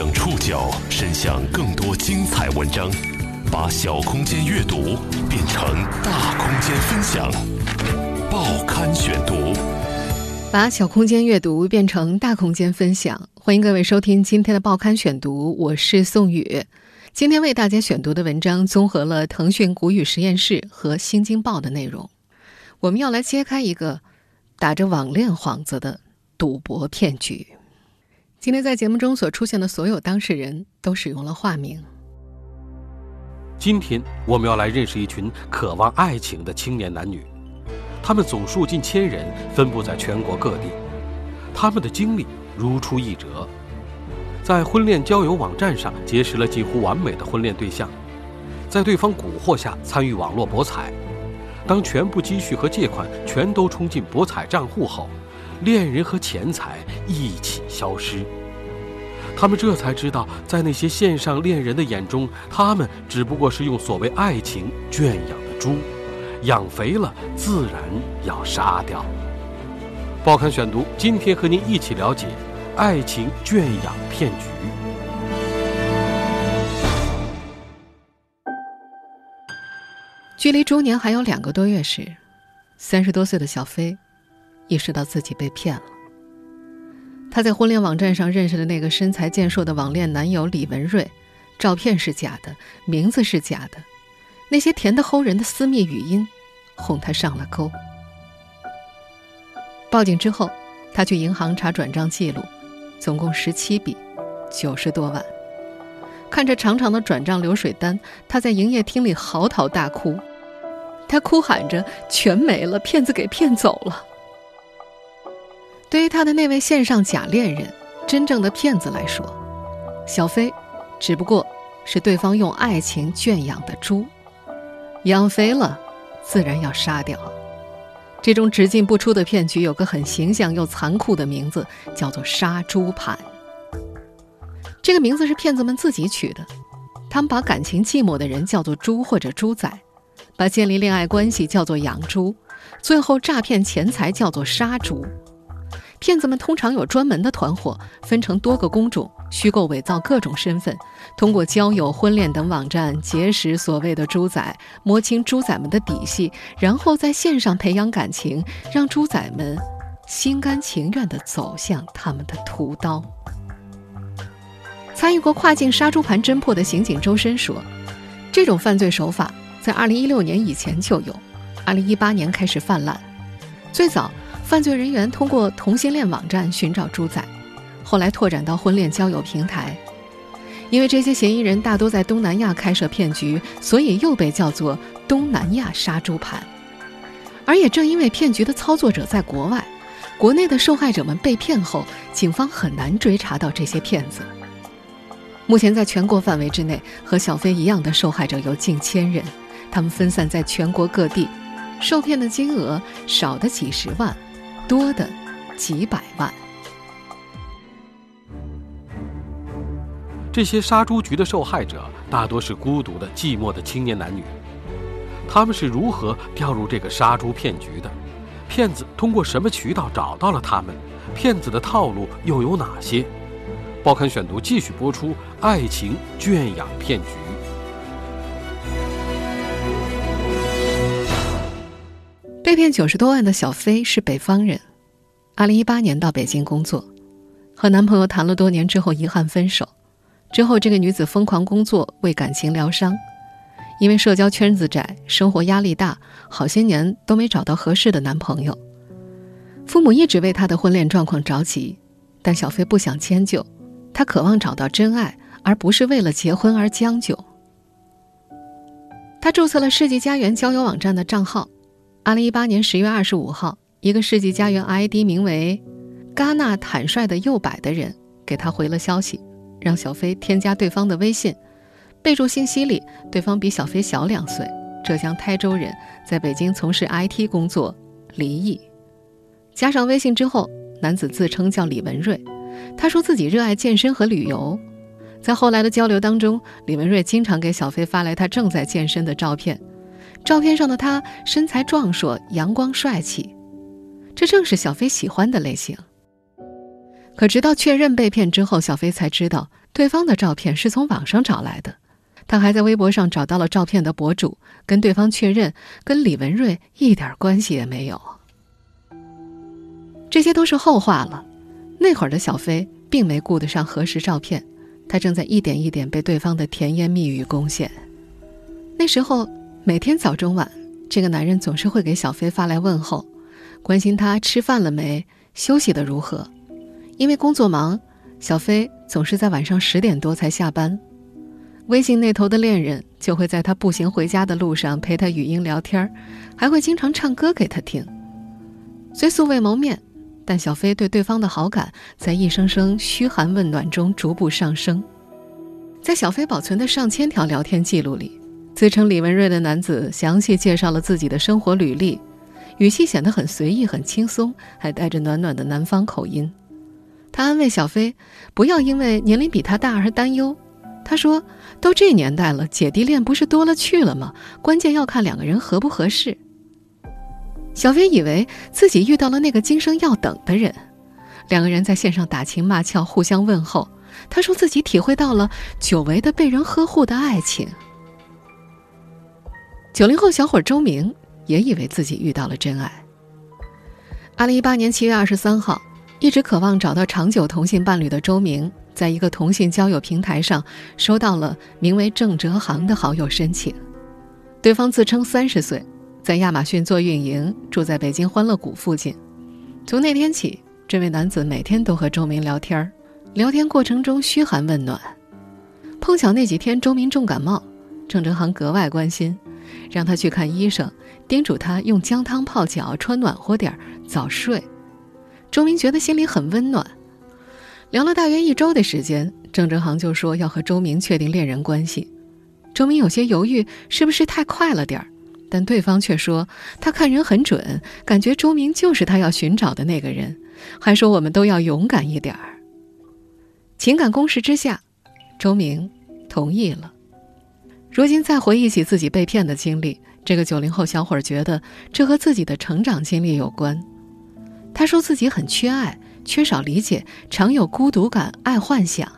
将触角伸向更多精彩文章，把小空间阅读变成大空间分享。报刊选读，把小空间阅读变成大空间分享。欢迎各位收听今天的报刊选读，我是宋宇。今天为大家选读的文章综合了腾讯古语实验室和《新京报》的内容。我们要来揭开一个打着网恋幌子的赌博骗局。今天在节目中所出现的所有当事人都使用了化名。今天我们要来认识一群渴望爱情的青年男女，他们总数近千人，分布在全国各地。他们的经历如出一辙，在婚恋交友网站上结识了几乎完美的婚恋对象，在对方蛊惑下参与网络博彩。当全部积蓄和借款全都冲进博彩账户后，恋人和钱财一起消失。他们这才知道，在那些线上恋人的眼中，他们只不过是用所谓爱情圈养的猪，养肥了自然要杀掉。报刊选读，今天和您一起了解爱情圈养骗局。距离周年还有两个多月时，三十多岁的小飞意识到自己被骗了。他在婚恋网站上认识的那个身材健硕的网恋男友李文瑞，照片是假的，名字是假的，那些甜得齁人的私密语音，哄他上了钩。报警之后，他去银行查转账记录，总共十七笔，九十多万。看着长长的转账流水单，他在营业厅里嚎啕大哭。他哭喊着：“全没了，骗子给骗走了。”对于他的那位线上假恋人，真正的骗子来说，小飞只不过是对方用爱情圈养的猪，养肥了，自然要杀掉。这种只进不出的骗局有个很形象又残酷的名字，叫做“杀猪盘”。这个名字是骗子们自己取的，他们把感情寂寞的人叫做“猪”或者“猪仔”。把建立恋爱关系叫做养猪，最后诈骗钱财叫做杀猪。骗子们通常有专门的团伙，分成多个工种，虚构伪造各种身份，通过交友、婚恋等网站结识所谓的猪仔，摸清猪仔们的底细，然后在线上培养感情，让猪仔们心甘情愿地走向他们的屠刀。参与过跨境杀猪盘侦破的刑警周深说：“这种犯罪手法。”在二零一六年以前就有，二零一八年开始泛滥。最早，犯罪人员通过同性恋网站寻找猪仔，后来拓展到婚恋交友平台。因为这些嫌疑人大多在东南亚开设骗局，所以又被叫做“东南亚杀猪盘”。而也正因为骗局的操作者在国外，国内的受害者们被骗后，警方很难追查到这些骗子。目前，在全国范围之内，和小飞一样的受害者有近千人。他们分散在全国各地，受骗的金额少的几十万，多的几百万。这些杀猪局的受害者大多是孤独的、寂寞的青年男女。他们是如何掉入这个杀猪骗局的？骗子通过什么渠道找到了他们？骗子的套路又有哪些？报刊选读继续播出：爱情圈养骗局。被骗九十多万的小飞是北方人，二零一八年到北京工作，和男朋友谈了多年之后遗憾分手。之后，这个女子疯狂工作为感情疗伤，因为社交圈子窄，生活压力大，好些年都没找到合适的男朋友。父母一直为她的婚恋状况着急，但小飞不想迁就，她渴望找到真爱，而不是为了结婚而将就。她注册了世纪佳缘交友网站的账号。二零一八年十月二十五号，一个世纪佳缘 ID 名为“戛纳坦率的右摆”的人给他回了消息，让小飞添加对方的微信。备注信息里，对方比小飞小两岁，浙江台州人，在北京从事 IT 工作，离异。加上微信之后，男子自称叫李文瑞，他说自己热爱健身和旅游。在后来的交流当中，李文瑞经常给小飞发来他正在健身的照片。照片上的他身材壮硕、阳光帅气，这正是小飞喜欢的类型。可直到确认被骗之后，小飞才知道，对方的照片是从网上找来的。他还在微博上找到了照片的博主，跟对方确认，跟李文瑞一点关系也没有。这些都是后话了。那会儿的小飞并没顾得上核实照片，他正在一点一点被对方的甜言蜜语攻陷。那时候每天早中晚，这个男人总是会给小飞发来问候，关心他吃饭了没，休息的如何。因为工作忙，小飞总是在晚上十点多才下班。微信那头的恋人就会在他步行回家的路上陪他语音聊天还会经常唱歌给他听。虽素未谋面，但小飞对对方的好感在一声声嘘寒问暖中逐步上升。在小飞保存的上千条聊天记录里，自称李文瑞的男子详细介绍了自己的生活履历，语气显得很随意、很轻松，还带着暖暖的南方口音。他安慰小飞，不要因为年龄比他大而担忧。他说：“都这年代了，姐弟恋不是多了去了吗？关键要看两个人合不合适。”小飞以为自己遇到了那个今生要等的人，两个人在线上打情骂俏，互相问候。他说自己体会到了久违的被人呵护的爱情。九零后小伙周明也以为自己遇到了真爱。二零一八年七月二十三号。一直渴望找到长久同性伴侣的周明，在一个同性交友平台上收到了名为郑哲航的好友申请。对方自称三十岁，在亚马逊做运营，住在北京欢乐谷附近。从那天起，这位男子每天都和周明聊天聊天过程中嘘寒问暖。碰巧那几天周明重感冒，郑哲航格外关心，让他去看医生，叮嘱他用姜汤泡脚，穿暖和点儿早睡。周明觉得心里很温暖。聊了大约一周的时间，郑哲航就说要和周明确定恋人关系。周明有些犹豫，是不是太快了点儿？但对方却说他看人很准，感觉周明就是他要寻找的那个人，还说我们都要勇敢一点儿。情感攻势之下，周明同意了。如今再回忆起自己被骗的经历，这个九零后小伙儿觉得这和自己的成长经历有关。他说自己很缺爱，缺少理解，常有孤独感，爱幻想。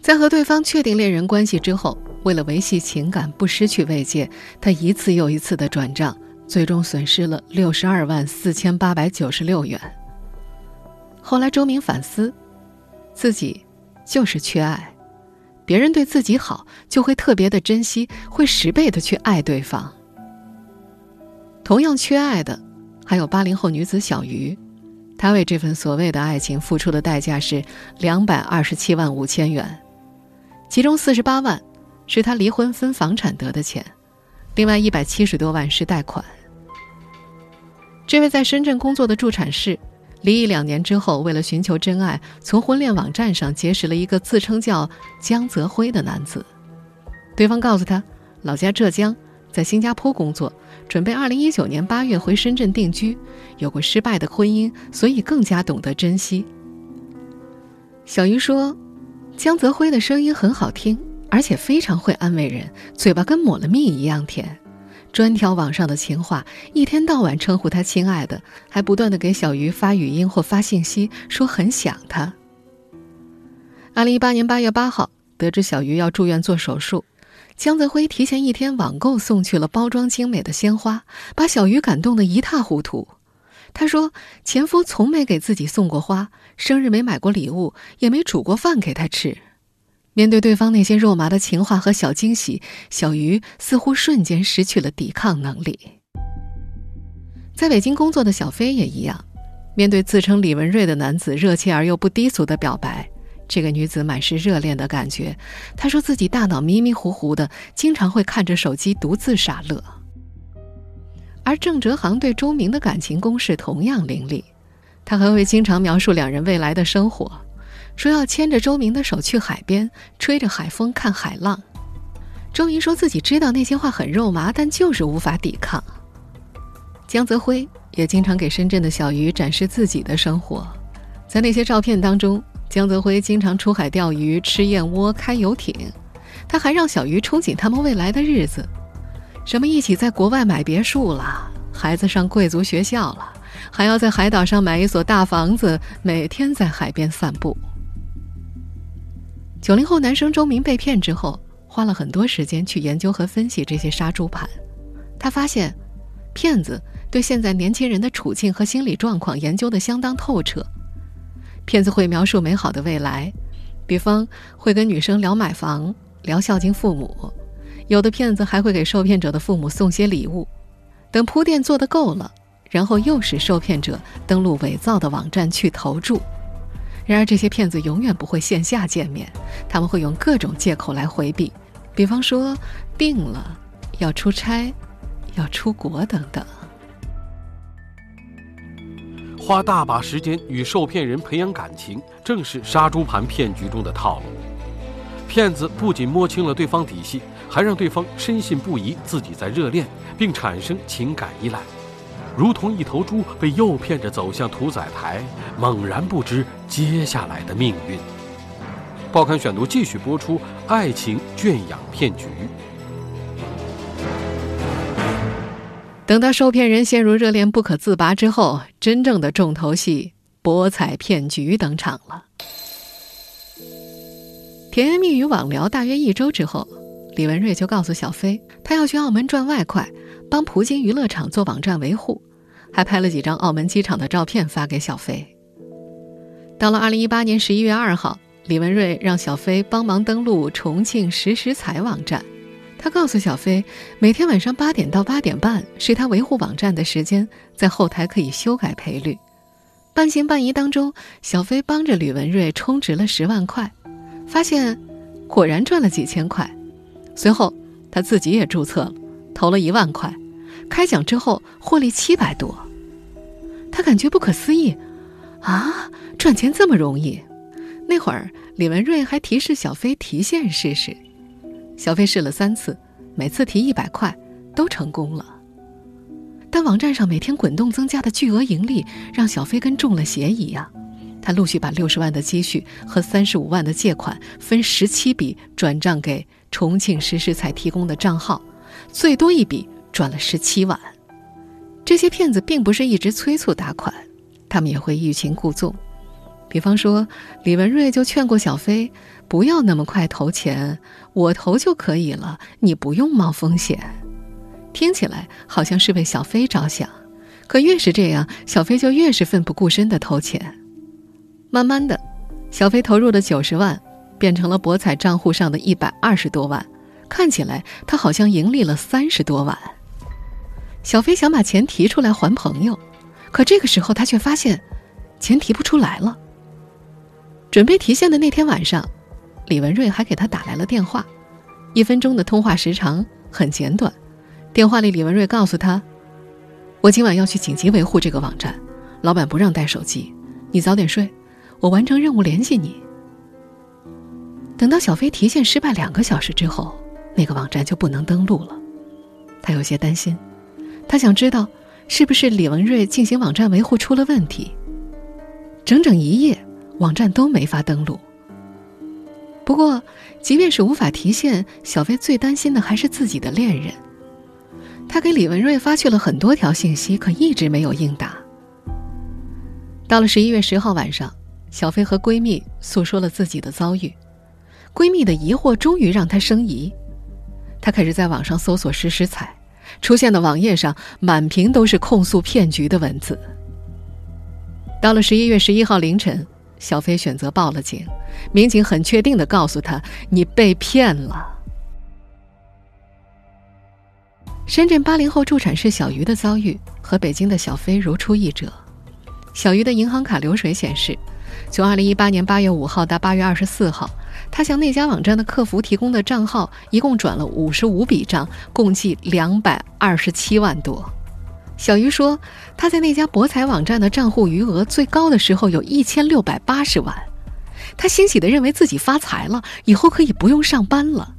在和对方确定恋人关系之后，为了维系情感，不失去慰藉，他一次又一次的转账，最终损失了六十二万四千八百九十六元。后来周明反思，自己就是缺爱，别人对自己好，就会特别的珍惜，会十倍的去爱对方。同样缺爱的。还有八零后女子小鱼，她为这份所谓的爱情付出的代价是两百二十七万五千元，其中四十八万是她离婚分房产得的钱，另外一百七十多万是贷款。这位在深圳工作的助产士，离异两年之后，为了寻求真爱，从婚恋网站上结识了一个自称叫江泽辉的男子，对方告诉他，老家浙江。在新加坡工作，准备二零一九年八月回深圳定居，有过失败的婚姻，所以更加懂得珍惜。小鱼说：“江泽辉的声音很好听，而且非常会安慰人，嘴巴跟抹了蜜一样甜，专挑网上的情话，一天到晚称呼他亲爱的，还不断的给小鱼发语音或发信息，说很想他。”二零一八年八月八号，得知小鱼要住院做手术。江泽辉提前一天网购送去了包装精美的鲜花，把小鱼感动得一塌糊涂。他说：“前夫从没给自己送过花，生日没买过礼物，也没煮过饭给他吃。”面对对方那些肉麻的情话和小惊喜，小鱼似乎瞬间失去了抵抗能力。在北京工作的小飞也一样，面对自称李文瑞的男子热切而又不低俗的表白。这个女子满是热恋的感觉，她说自己大脑迷迷糊糊的，经常会看着手机独自傻乐。而郑哲航对周明的感情攻势同样凌厉，他还会经常描述两人未来的生活，说要牵着周明的手去海边，吹着海风看海浪。周明说自己知道那些话很肉麻，但就是无法抵抗。江泽辉也经常给深圳的小鱼展示自己的生活，在那些照片当中。江泽辉经常出海钓鱼、吃燕窝、开游艇，他还让小鱼憧憬他们未来的日子，什么一起在国外买别墅了，孩子上贵族学校了，还要在海岛上买一所大房子，每天在海边散步。九零后男生周明被骗之后，花了很多时间去研究和分析这些杀猪盘。他发现，骗子对现在年轻人的处境和心理状况研究的相当透彻。骗子会描述美好的未来，比方会跟女生聊买房、聊孝敬父母，有的骗子还会给受骗者的父母送些礼物。等铺垫做得够了，然后诱使受骗者登录伪造的网站去投注。然而，这些骗子永远不会线下见面，他们会用各种借口来回避，比方说病了、要出差、要出国等等。花大把时间与受骗人培养感情，正是杀猪盘骗局中的套路。骗子不仅摸清了对方底细，还让对方深信不疑自己在热恋，并产生情感依赖，如同一头猪被诱骗着走向屠宰台，猛然不知接下来的命运。报刊选读继续播出：爱情圈养骗局。等到受骗人陷入热恋不可自拔之后，真正的重头戏——博彩骗局登场了。甜言蜜语网聊大约一周之后，李文瑞就告诉小飞，他要去澳门赚外快，帮葡京娱乐场做网站维护，还拍了几张澳门机场的照片发给小飞。到了二零一八年十一月二号，李文瑞让小飞帮忙登录重庆实时彩网站。他告诉小飞，每天晚上八点到八点半是他维护网站的时间，在后台可以修改赔率。半信半疑当中，小飞帮着吕文瑞充值了十万块，发现果然赚了几千块。随后他自己也注册了，投了一万块，开奖之后获利七百多。他感觉不可思议，啊，赚钱这么容易！那会儿李文瑞还提示小飞提现试试。小飞试了三次，每次提一百块都成功了。但网站上每天滚动增加的巨额盈利，让小飞跟中了邪一样。他陆续把六十万的积蓄和三十五万的借款分十七笔转账给重庆实时彩提供的账号，最多一笔赚了十七万。这些骗子并不是一直催促打款，他们也会欲擒故纵。比方说，李文瑞就劝过小飞。不要那么快投钱，我投就可以了，你不用冒风险。听起来好像是为小飞着想，可越是这样，小飞就越是奋不顾身的投钱。慢慢的，小飞投入的九十万变成了博彩账户上的一百二十多万，看起来他好像盈利了三十多万。小飞想把钱提出来还朋友，可这个时候他却发现，钱提不出来了。准备提现的那天晚上。李文瑞还给他打来了电话，一分钟的通话时长很简短。电话里，李文瑞告诉他：“我今晚要去紧急维护这个网站，老板不让带手机，你早点睡，我完成任务联系你。”等到小飞提现失败两个小时之后，那个网站就不能登录了。他有些担心，他想知道是不是李文瑞进行网站维护出了问题。整整一夜，网站都没法登录。不过，即便是无法提现，小飞最担心的还是自己的恋人。他给李文瑞发去了很多条信息，可一直没有应答。到了十一月十号晚上，小飞和闺蜜诉说了自己的遭遇，闺蜜的疑惑终于让她生疑。她开始在网上搜索实时彩，出现的网页上满屏都是控诉骗局的文字。到了十一月十一号凌晨。小飞选择报了警，民警很确定的告诉他：“你被骗了。”深圳八零后助产士小鱼的遭遇和北京的小飞如出一辙。小鱼的银行卡流水显示，从二零一八年八月五号到八月二十四号，他向那家网站的客服提供的账号一共转了五十五笔账，共计两百二十七万多。小鱼说，他在那家博彩网站的账户余额最高的时候有一千六百八十万，他欣喜地认为自己发财了，以后可以不用上班了。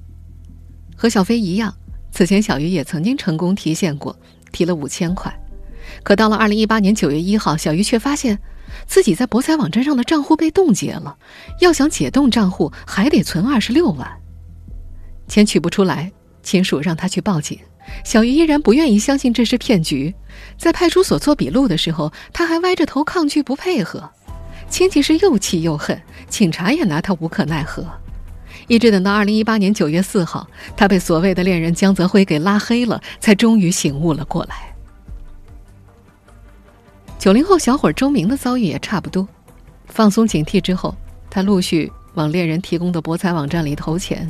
和小飞一样，此前小鱼也曾经成功提现过，提了五千块。可到了二零一八年九月一号，小鱼却发现自己在博彩网站上的账户被冻结了，要想解冻账户还得存二十六万，钱取不出来，亲属让他去报警。小鱼依然不愿意相信这是骗局，在派出所做笔录的时候，他还歪着头抗拒不配合。亲戚是又气又恨，警察也拿他无可奈何。一直等到二零一八年九月四号，他被所谓的恋人江泽辉给拉黑了，才终于醒悟了过来。九零后小伙周明的遭遇也差不多，放松警惕之后，他陆续往恋人提供的博彩网站里投钱，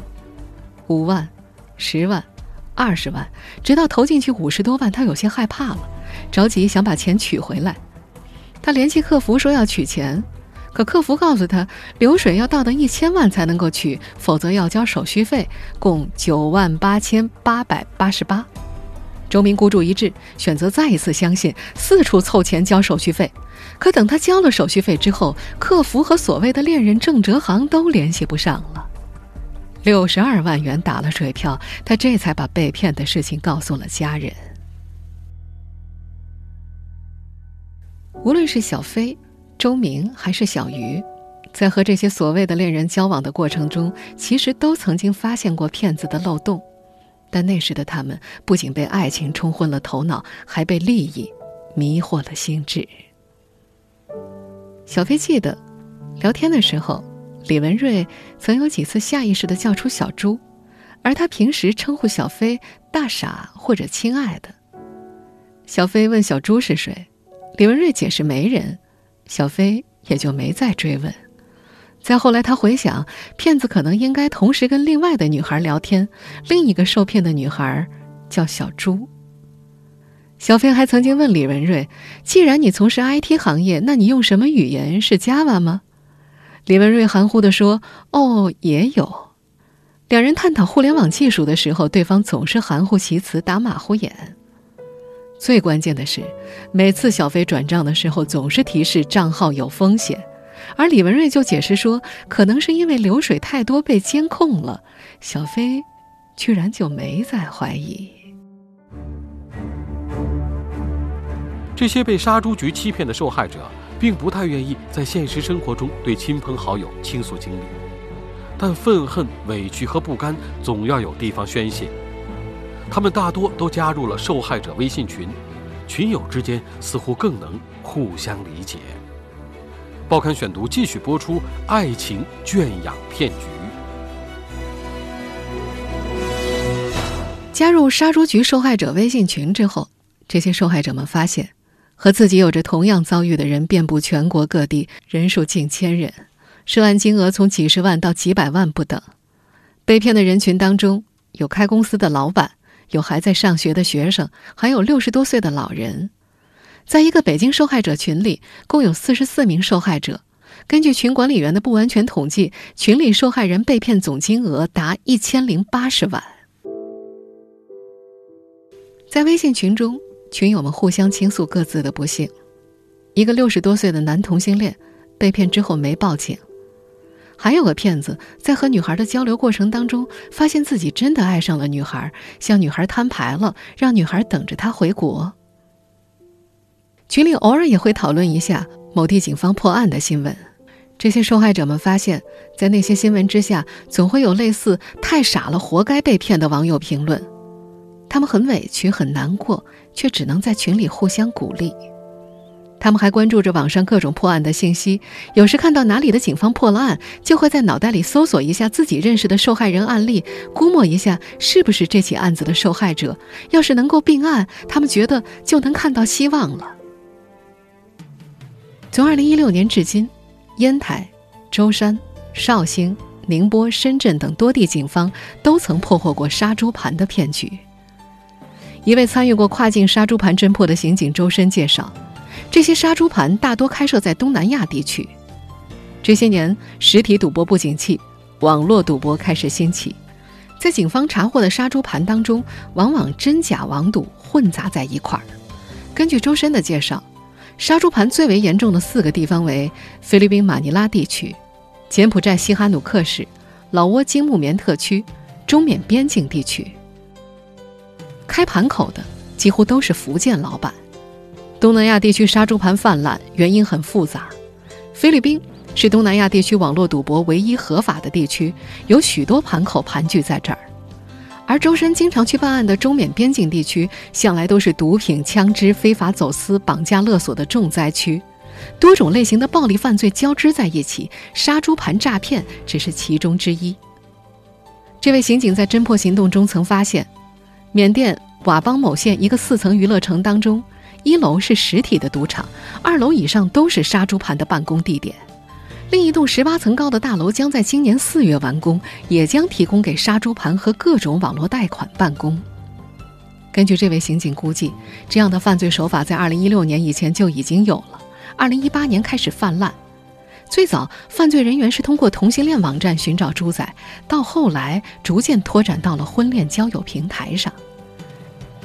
五万、十万、二十万，直到投进去五十多万，他有些害怕了，着急想把钱取回来。他联系客服说要取钱。可客服告诉他，流水要到达一千万才能够取，否则要交手续费，共九万八千八百八十八。周明孤注一掷，选择再一次相信，四处凑钱交手续费。可等他交了手续费之后，客服和所谓的恋人郑哲航都联系不上了，六十二万元打了水漂，他这才把被骗的事情告诉了家人。无论是小飞。周明还是小鱼，在和这些所谓的恋人交往的过程中，其实都曾经发现过骗子的漏洞，但那时的他们不仅被爱情冲昏了头脑，还被利益迷惑了心智。小飞记得，聊天的时候，李文瑞曾有几次下意识的叫出小朱，而他平时称呼小飞“大傻”或者“亲爱的”。小飞问小朱是谁，李文瑞解释没人。小飞也就没再追问。再后来，他回想，骗子可能应该同时跟另外的女孩聊天，另一个受骗的女孩叫小朱。小飞还曾经问李文瑞：“既然你从事 IT 行业，那你用什么语言？是 Java 吗？”李文瑞含糊地说：“哦，也有。”两人探讨互联网技术的时候，对方总是含糊其辞，打马虎眼。最关键的是，每次小飞转账的时候，总是提示账号有风险，而李文瑞就解释说，可能是因为流水太多被监控了。小飞居然就没再怀疑。这些被杀猪局欺骗的受害者，并不太愿意在现实生活中对亲朋好友倾诉经历，但愤恨、委屈和不甘总要有地方宣泄。他们大多都加入了受害者微信群，群友之间似乎更能互相理解。报刊选读继续播出：爱情圈养骗局。加入杀猪局受害者微信群之后，这些受害者们发现，和自己有着同样遭遇的人遍布全国各地，人数近千人，涉案金额从几十万到几百万不等。被骗的人群当中，有开公司的老板。有还在上学的学生，还有六十多岁的老人，在一个北京受害者群里，共有四十四名受害者。根据群管理员的不完全统计，群里受害人被骗总金额达一千零八十万。在微信群中，群友们互相倾诉各自的不幸。一个六十多岁的男同性恋被骗之后没报警。还有个骗子在和女孩的交流过程当中，发现自己真的爱上了女孩，向女孩摊牌了，让女孩等着他回国。群里偶尔也会讨论一下某地警方破案的新闻，这些受害者们发现，在那些新闻之下，总会有类似“太傻了，活该被骗”的网友评论，他们很委屈、很难过，却只能在群里互相鼓励。他们还关注着网上各种破案的信息，有时看到哪里的警方破了案，就会在脑袋里搜索一下自己认识的受害人案例，估摸一下是不是这起案子的受害者。要是能够并案，他们觉得就能看到希望了。从二零一六年至今，烟台、舟山、绍兴、宁波、深圳等多地警方都曾破获过杀猪盘的骗局。一位参与过跨境杀猪盘侦破的刑警周深介绍。这些杀猪盘大多开设在东南亚地区。这些年，实体赌博不景气，网络赌博开始兴起。在警方查获的杀猪盘当中，往往真假网赌混杂在一块儿。根据周深的介绍，杀猪盘最为严重的四个地方为菲律宾马尼拉地区、柬埔寨西哈努克市、老挝金木棉特区、中缅边境地区。开盘口的几乎都是福建老板。东南亚地区杀猪盘泛滥，原因很复杂。菲律宾是东南亚地区网络赌博唯一合法的地区，有许多盘口盘踞在这儿。而周深经常去办案的中缅边境地区，向来都是毒品、枪支、非法走私、绑架勒索的重灾区，多种类型的暴力犯罪交织在一起，杀猪盘诈骗只是其中之一。这位刑警在侦破行动中曾发现，缅甸佤邦某县一个四层娱乐城当中，一楼是实体的赌场，二楼以上都是杀猪盘的办公地点。另一栋十八层高的大楼将在今年四月完工，也将提供给杀猪盘和各种网络贷款办公。根据这位刑警估计，这样的犯罪手法在二零一六年以前就已经有了，二零一八年开始泛滥。最早，犯罪人员是通过同性恋网站寻找猪仔，到后来逐渐拓展到了婚恋交友平台上。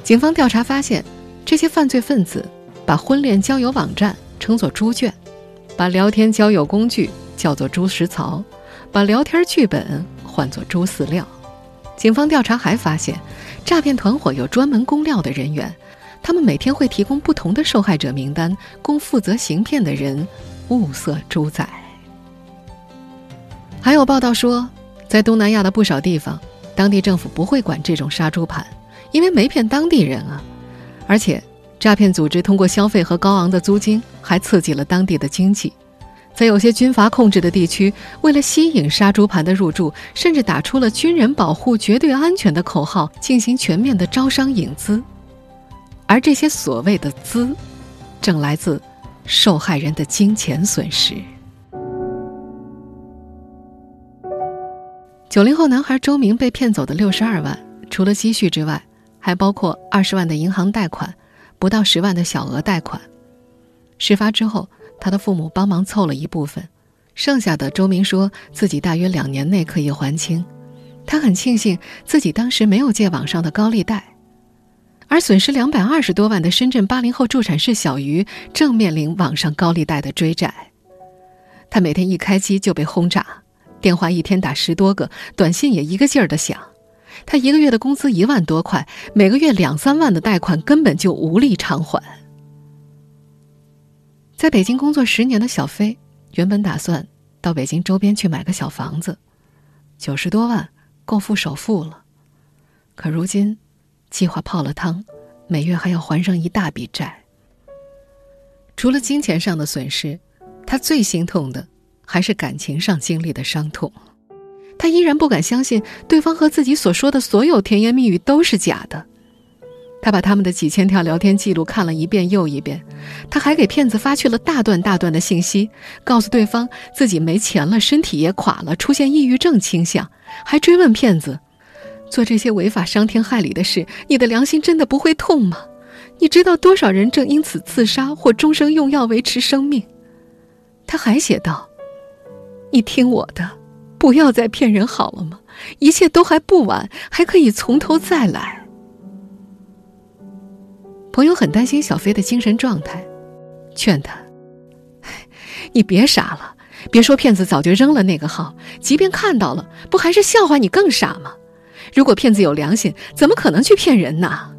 警方调查发现，这些犯罪分子把婚恋交友网站称作“猪圈”。把聊天交友工具叫做“猪食槽”，把聊天剧本唤作“猪饲料”。警方调查还发现，诈骗团伙有专门供料的人员，他们每天会提供不同的受害者名单，供负责行骗的人物色猪仔。还有报道说，在东南亚的不少地方，当地政府不会管这种杀猪盘，因为没骗当地人啊，而且。诈骗组织通过消费和高昂的租金，还刺激了当地的经济。在有些军阀控制的地区，为了吸引杀猪盘的入驻，甚至打出了“军人保护绝对安全”的口号，进行全面的招商引资。而这些所谓的“资”，正来自受害人的金钱损失。九零后男孩周明被骗走的六十二万，除了积蓄之外，还包括二十万的银行贷款。不到十万的小额贷款，事发之后，他的父母帮忙凑了一部分，剩下的周明说自己大约两年内可以还清。他很庆幸自己当时没有借网上的高利贷，而损失两百二十多万的深圳八零后助产士小鱼正面临网上高利贷的追债。他每天一开机就被轰炸，电话一天打十多个，短信也一个劲儿的响。他一个月的工资一万多块，每个月两三万的贷款根本就无力偿还。在北京工作十年的小飞，原本打算到北京周边去买个小房子，九十多万够付首付了。可如今，计划泡了汤，每月还要还上一大笔债。除了金钱上的损失，他最心痛的还是感情上经历的伤痛。他依然不敢相信对方和自己所说的所有甜言蜜语都是假的。他把他们的几千条聊天记录看了一遍又一遍，他还给骗子发去了大段大段的信息，告诉对方自己没钱了，身体也垮了，出现抑郁症倾向，还追问骗子：做这些违法伤天害理的事，你的良心真的不会痛吗？你知道多少人正因此自杀或终生用药维持生命？他还写道：“你听我的。”不要再骗人好了吗？一切都还不晚，还可以从头再来。朋友很担心小飞的精神状态，劝他：“你别傻了，别说骗子早就扔了那个号，即便看到了，不还是笑话你更傻吗？如果骗子有良心，怎么可能去骗人呢？”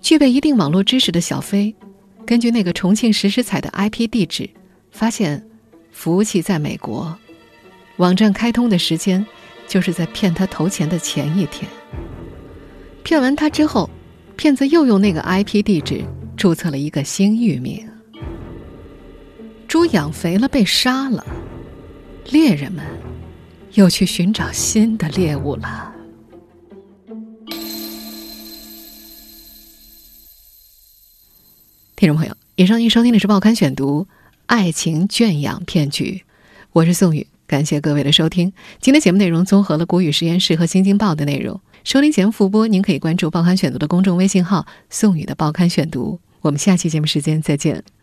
具备一定网络知识的小飞，根据那个重庆时时彩的 IP 地址，发现。服务器在美国，网站开通的时间就是在骗他投钱的前一天。骗完他之后，骗子又用那个 IP 地址注册了一个新域名。猪养肥了被杀了，猎人们又去寻找新的猎物了。听众朋友，以上您收听的是《报刊选读》。爱情圈养骗局，我是宋宇，感谢各位的收听。今天节目内容综合了国语实验室和新京报的内容。收听节目复播，您可以关注“报刊选读”的公众微信号“宋宇的报刊选读”。我们下期节目时间再见。